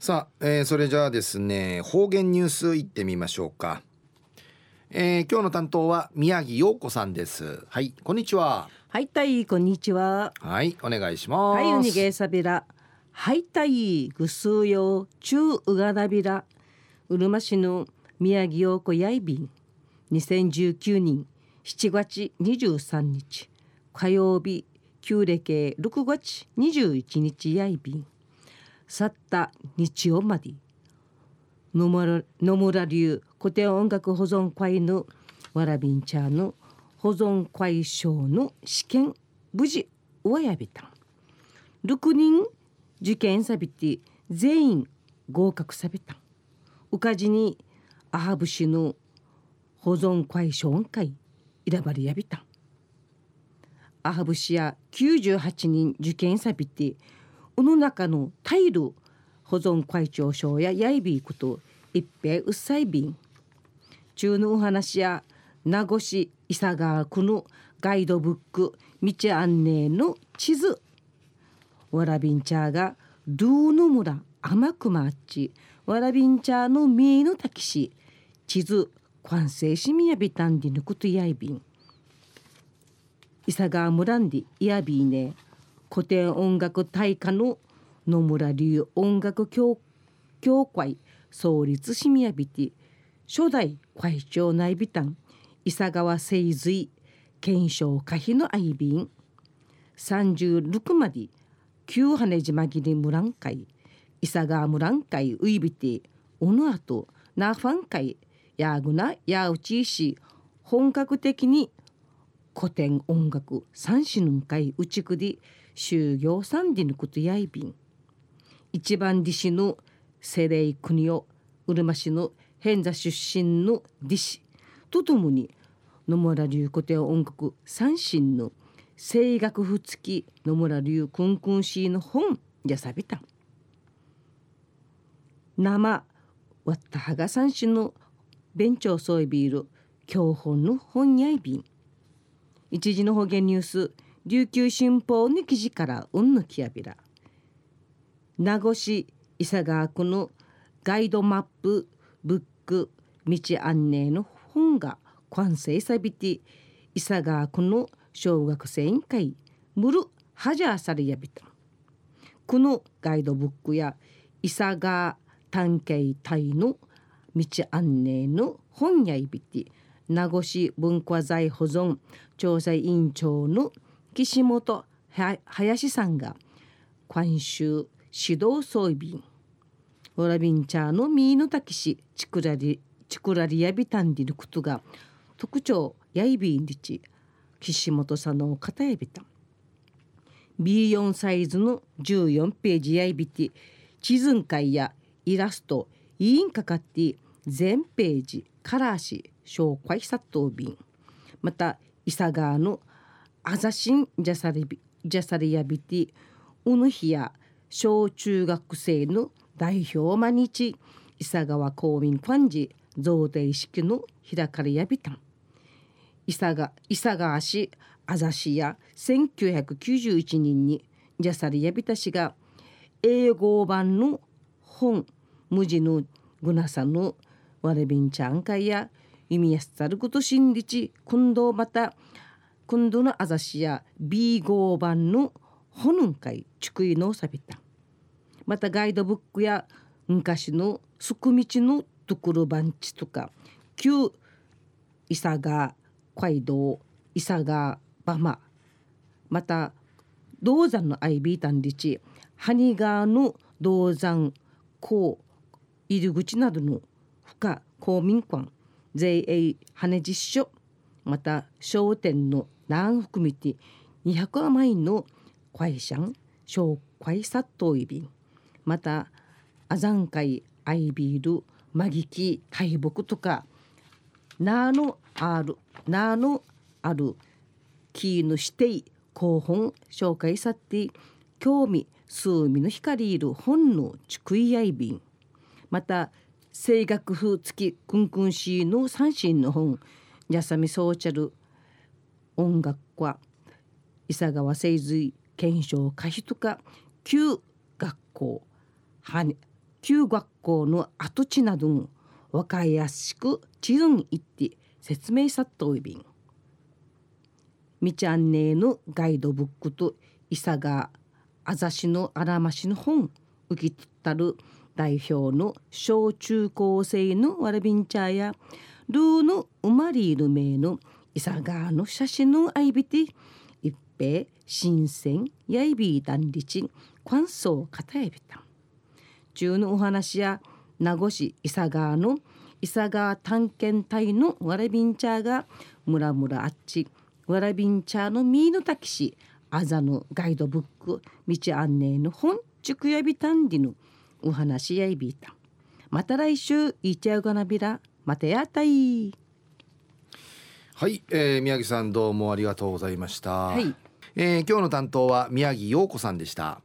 さあ、えー、それじゃあですね方言ニュースいってみましょうか、えー、今日の担当は宮城陽子さんです。はいこんにちは。はいたいこんにちは。はいお願いします。はいウニゲーサビラはいたいぐすうよちゅううがらびら。うるま市の宮城陽子やいびん。2019年7月23日火曜日旧暦6月21日やいびん去った日曜まで。野村野村流古典音楽保存会のわらびんちゃんの保存会賞の試験無事終やびた。ん6人受験さびて全員合格さびた。んうかじにアハブシの保存会賞会選ばれやびた。んアハブシや98人受験さびてこの中のタイル保存会長賞ややいびいこと一平うっさいびん。中のお話や名護市伊佐川区のガイドブック道案内の地図。わらびんちゃがルーの村甘くまっち。わらびんちゃのみのたきし。地図完成しみやびたんでぬくとやいびん。伊佐川村んでやびいね。古典音楽大家の野村流音楽協協会創立しみやびて初代会長内備丹伊佐川清髄検証可否の愛便36まで旧羽島切り村ん会。伊佐川村ん会ウイビテおのあとナファン会。やぐなやうちいし。本格的に古典音楽三種の会うちくり就業三でのことやいびん。一番弟子のセレイ国をうるま市の偏座出身の弟子。とともに野村流古典音楽三神の声楽譜付き野村流くんくんしの本やさびた。生わったはが三種の弁長ソイビール教本の本やいびん。一時の方言ニュース。琉球新報の記事からうんぬきやびら。名護市伊佐川区のガイドマップブック。道案内の本が完成さびて。伊佐川区の小学生委員会。ムルハジャーサリヤビタこのガイドブックや。伊佐川探検隊の道案内の本やいびて。名護市文化財保存調査委員長の岸本林さんが監修指導装備便オラビンチャーのミーノタキシチクラリチクラリヤビタンディルクトが特徴やいびんりち岸本さんの片やびた B4 サイズの14ページやいびて地図会やイラスト委員かかって全ページカラーし紹介殺到便また伊佐川のあざしんじゃさりびじゃさりやびてうぬひや小中学生の代表毎日伊佐川公民ファンジ贈呈式の開かれやびたん伊佐川伊佐川市あざしや1991年にジャサリヤビタ氏が英語版の本無地のグナサのワレビンチャン会や弓やすたること新日今度また今度のあざしや B 号版の本会ちくいのさびた。またガイドブックや昔のすくみちのところ番地とか旧伊佐川街道伊佐川バマまた銅山のアイビータンリチ埴川の銅山港入り口などの深公民館 JA 羽実所また商店の南含みて200余りの会社紹介殺到イビンまたアザンカイアイビールマギキ大木とかナーのあるナーのあるキーヌして広本紹介さって興味数味の光いる本のちくいやいびんまた声楽風付きくんくんしの三振の本やさみそうちゃる音楽家伊佐川清髄検証可否とか旧学校は旧学校の跡地などわかりやすく地図に行って説明さっといびん。道案内のガイドブックと伊佐があざしのあらましの本受け取ったる代表の小中高生のわらびんちゃやルーの生まれる名の伊佐川の写真のあいびて一平新鮮やいびいたんりちん感想を語えびた。中のお話や名護市伊佐川の伊佐川探検隊のわらびんちゃがむらむらあっちわらびんちゃのみーのたきしあざのガイドブック道案内の本ちくやびたんりのお話やいびいた。また来週いっちゃうがなびら。またやったい。はい、えー、宮城さんどうもありがとうございました、はい。えー、今日の担当は宮城陽子さんでした